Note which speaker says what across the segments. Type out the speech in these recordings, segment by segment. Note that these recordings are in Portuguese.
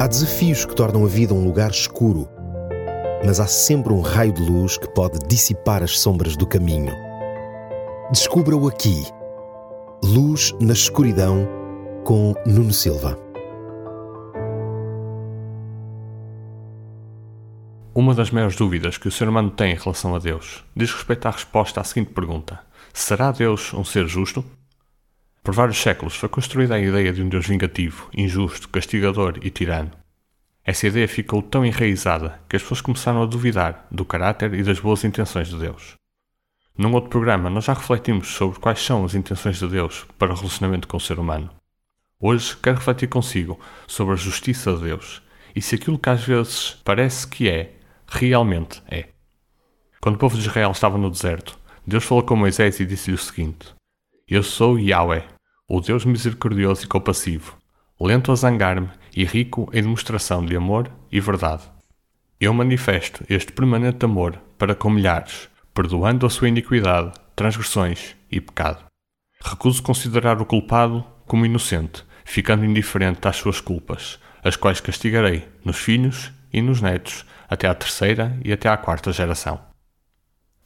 Speaker 1: Há desafios que tornam a vida um lugar escuro, mas há sempre um raio de luz que pode dissipar as sombras do caminho. Descubra-o aqui. Luz na escuridão com Nuno Silva.
Speaker 2: Uma das maiores dúvidas que o ser humano tem em relação a Deus diz respeito à resposta à seguinte pergunta: Será Deus um ser justo? Por vários séculos foi construída a ideia de um Deus vingativo, injusto, castigador e tirano. Essa ideia ficou tão enraizada que as pessoas começaram a duvidar do caráter e das boas intenções de Deus. Num outro programa, nós já refletimos sobre quais são as intenções de Deus para o relacionamento com o ser humano. Hoje quero refletir consigo sobre a justiça de Deus e se aquilo que às vezes parece que é, realmente é. Quando o povo de Israel estava no deserto, Deus falou com Moisés e disse-lhe o seguinte: eu sou Yahweh, o Deus misericordioso e compassivo, lento a zangar-me e rico em demonstração de amor e verdade. Eu manifesto este permanente amor para com milhares, perdoando a sua iniquidade, transgressões e pecado. Recuso considerar o culpado como inocente, ficando indiferente às suas culpas, as quais castigarei nos filhos e nos netos, até à terceira e até à quarta geração.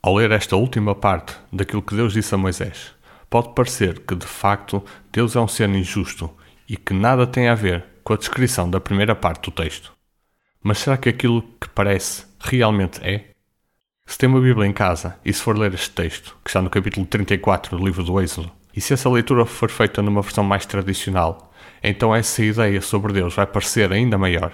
Speaker 2: Ao ler esta última parte daquilo que Deus disse a Moisés, pode parecer que de facto Deus é um ser injusto e que nada tem a ver com a descrição da primeira parte do texto. Mas será que aquilo que parece realmente é? Se tem uma Bíblia em casa e se for ler este texto, que está no capítulo 34 do livro do Êxodo, e se essa leitura for feita numa versão mais tradicional, então essa ideia sobre Deus vai parecer ainda maior.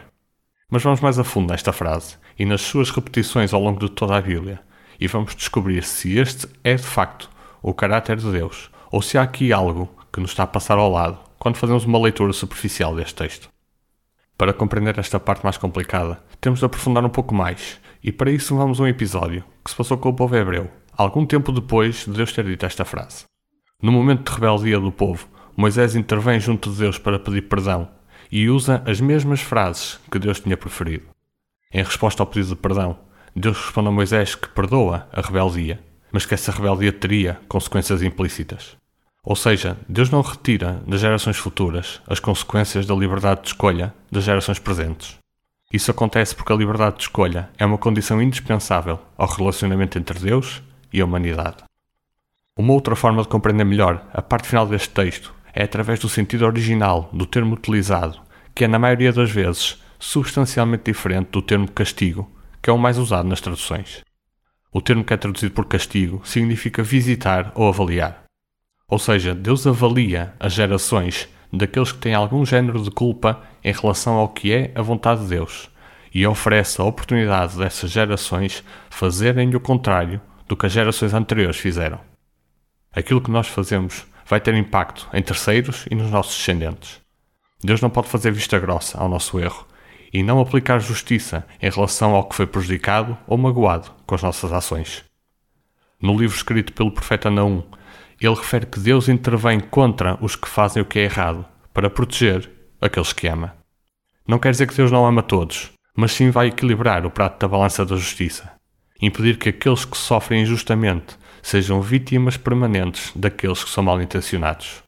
Speaker 2: Mas vamos mais a fundo nesta frase e nas suas repetições ao longo de toda a Bíblia, e vamos descobrir se este é de facto o caráter de Deus, ou se há aqui algo que nos está a passar ao lado quando fazemos uma leitura superficial deste texto. Para compreender esta parte mais complicada, temos de aprofundar um pouco mais, e para isso vamos a um episódio que se passou com o povo hebreu, algum tempo depois de Deus ter dito esta frase. No momento de rebeldia do povo, Moisés intervém junto de Deus para pedir perdão e usa as mesmas frases que Deus tinha preferido. Em resposta ao pedido de perdão, Deus responde a Moisés que perdoa a rebeldia mas que essa rebeldia teria consequências implícitas. Ou seja, Deus não retira das gerações futuras as consequências da liberdade de escolha das gerações presentes. Isso acontece porque a liberdade de escolha é uma condição indispensável ao relacionamento entre Deus e a humanidade. Uma outra forma de compreender melhor a parte final deste texto é através do sentido original do termo utilizado, que é, na maioria das vezes, substancialmente diferente do termo castigo, que é o mais usado nas traduções. O termo que é traduzido por castigo significa visitar ou avaliar. Ou seja, Deus avalia as gerações daqueles que têm algum género de culpa em relação ao que é a vontade de Deus e oferece a oportunidade dessas gerações fazerem o contrário do que as gerações anteriores fizeram. Aquilo que nós fazemos vai ter impacto em terceiros e nos nossos descendentes. Deus não pode fazer vista grossa ao nosso erro e não aplicar justiça em relação ao que foi prejudicado ou magoado com as nossas ações. No livro escrito pelo profeta Naum, ele refere que Deus intervém contra os que fazem o que é errado para proteger aqueles que ama. Não quer dizer que Deus não ama todos, mas sim vai equilibrar o prato da balança da justiça, impedir que aqueles que sofrem injustamente sejam vítimas permanentes daqueles que são mal intencionados.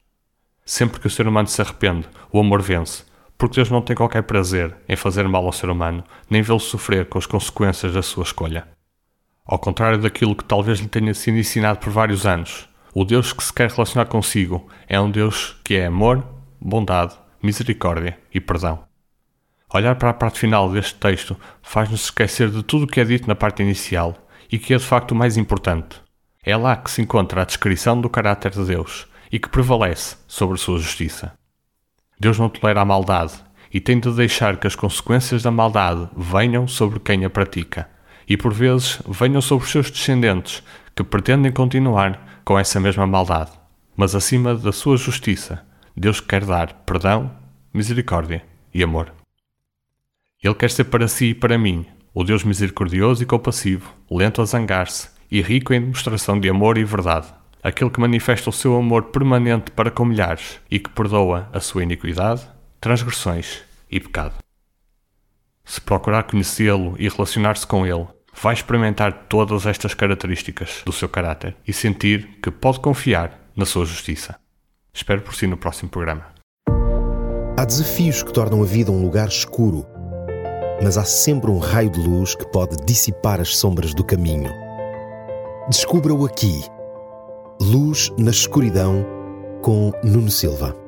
Speaker 2: Sempre que o ser humano se arrepende, o amor vence porque Deus não tem qualquer prazer em fazer mal ao ser humano, nem vê-lo sofrer com as consequências da sua escolha. Ao contrário daquilo que talvez lhe tenha sido ensinado por vários anos, o Deus que se quer relacionar consigo é um Deus que é amor, bondade, misericórdia e perdão. Olhar para a parte final deste texto faz-nos esquecer de tudo o que é dito na parte inicial e que é de facto o mais importante. É lá que se encontra a descrição do caráter de Deus e que prevalece sobre sua justiça. Deus não tolera a maldade e tem de deixar que as consequências da maldade venham sobre quem a pratica e, por vezes, venham sobre os seus descendentes que pretendem continuar com essa mesma maldade. Mas, acima da sua justiça, Deus quer dar perdão, misericórdia e amor. Ele quer ser para si e para mim o Deus misericordioso e compassivo, lento a zangar-se e rico em demonstração de amor e verdade aquele que manifesta o seu amor permanente para com milhares e que perdoa a sua iniquidade, transgressões e pecado. Se procurar conhecê-lo e relacionar-se com ele, vai experimentar todas estas características do seu caráter e sentir que pode confiar na sua justiça. Espero por si no próximo programa.
Speaker 1: Há desafios que tornam a vida um lugar escuro, mas há sempre um raio de luz que pode dissipar as sombras do caminho. Descubra-o aqui. Luz na escuridão com Nuno Silva.